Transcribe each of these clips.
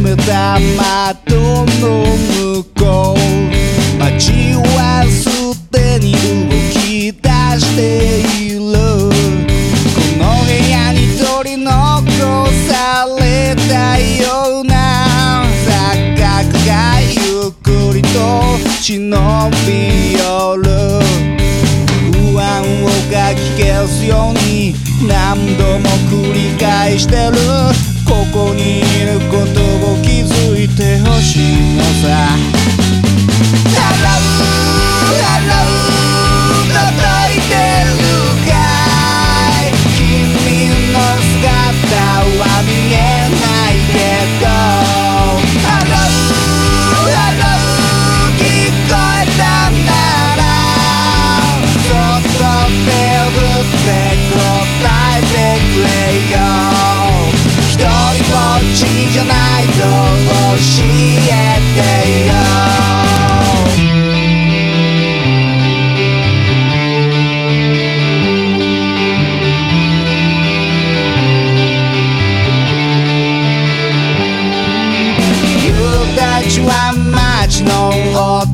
めた窓の向こう街はすでに動き出している。この部屋に取り残されたような錯覚がゆっくりと忍び寄る不安をかき消すように何度も繰り返してる。ここにいることを気づいてほしいのさ。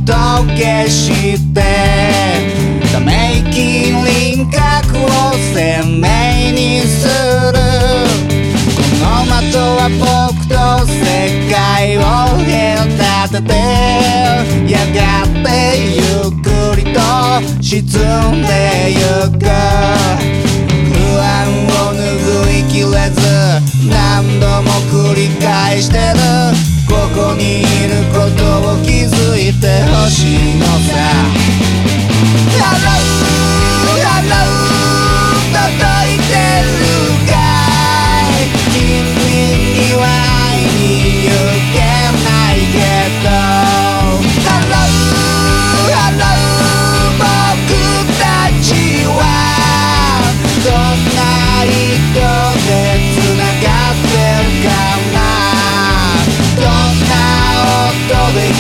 音消してため息輪郭を鮮明にする。この的は僕と世界を隔ててやがてゆっくりと沈んでゆく。不安を拭いきれず何度も繰り返してる。ここにいることを気づいてほしいのさ。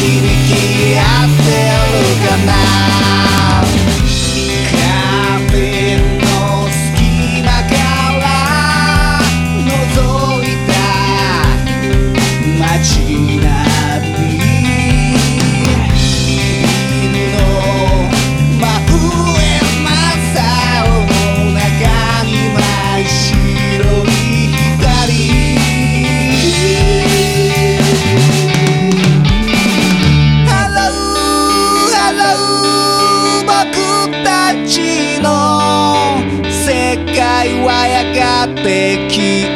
響き合ってるかな ter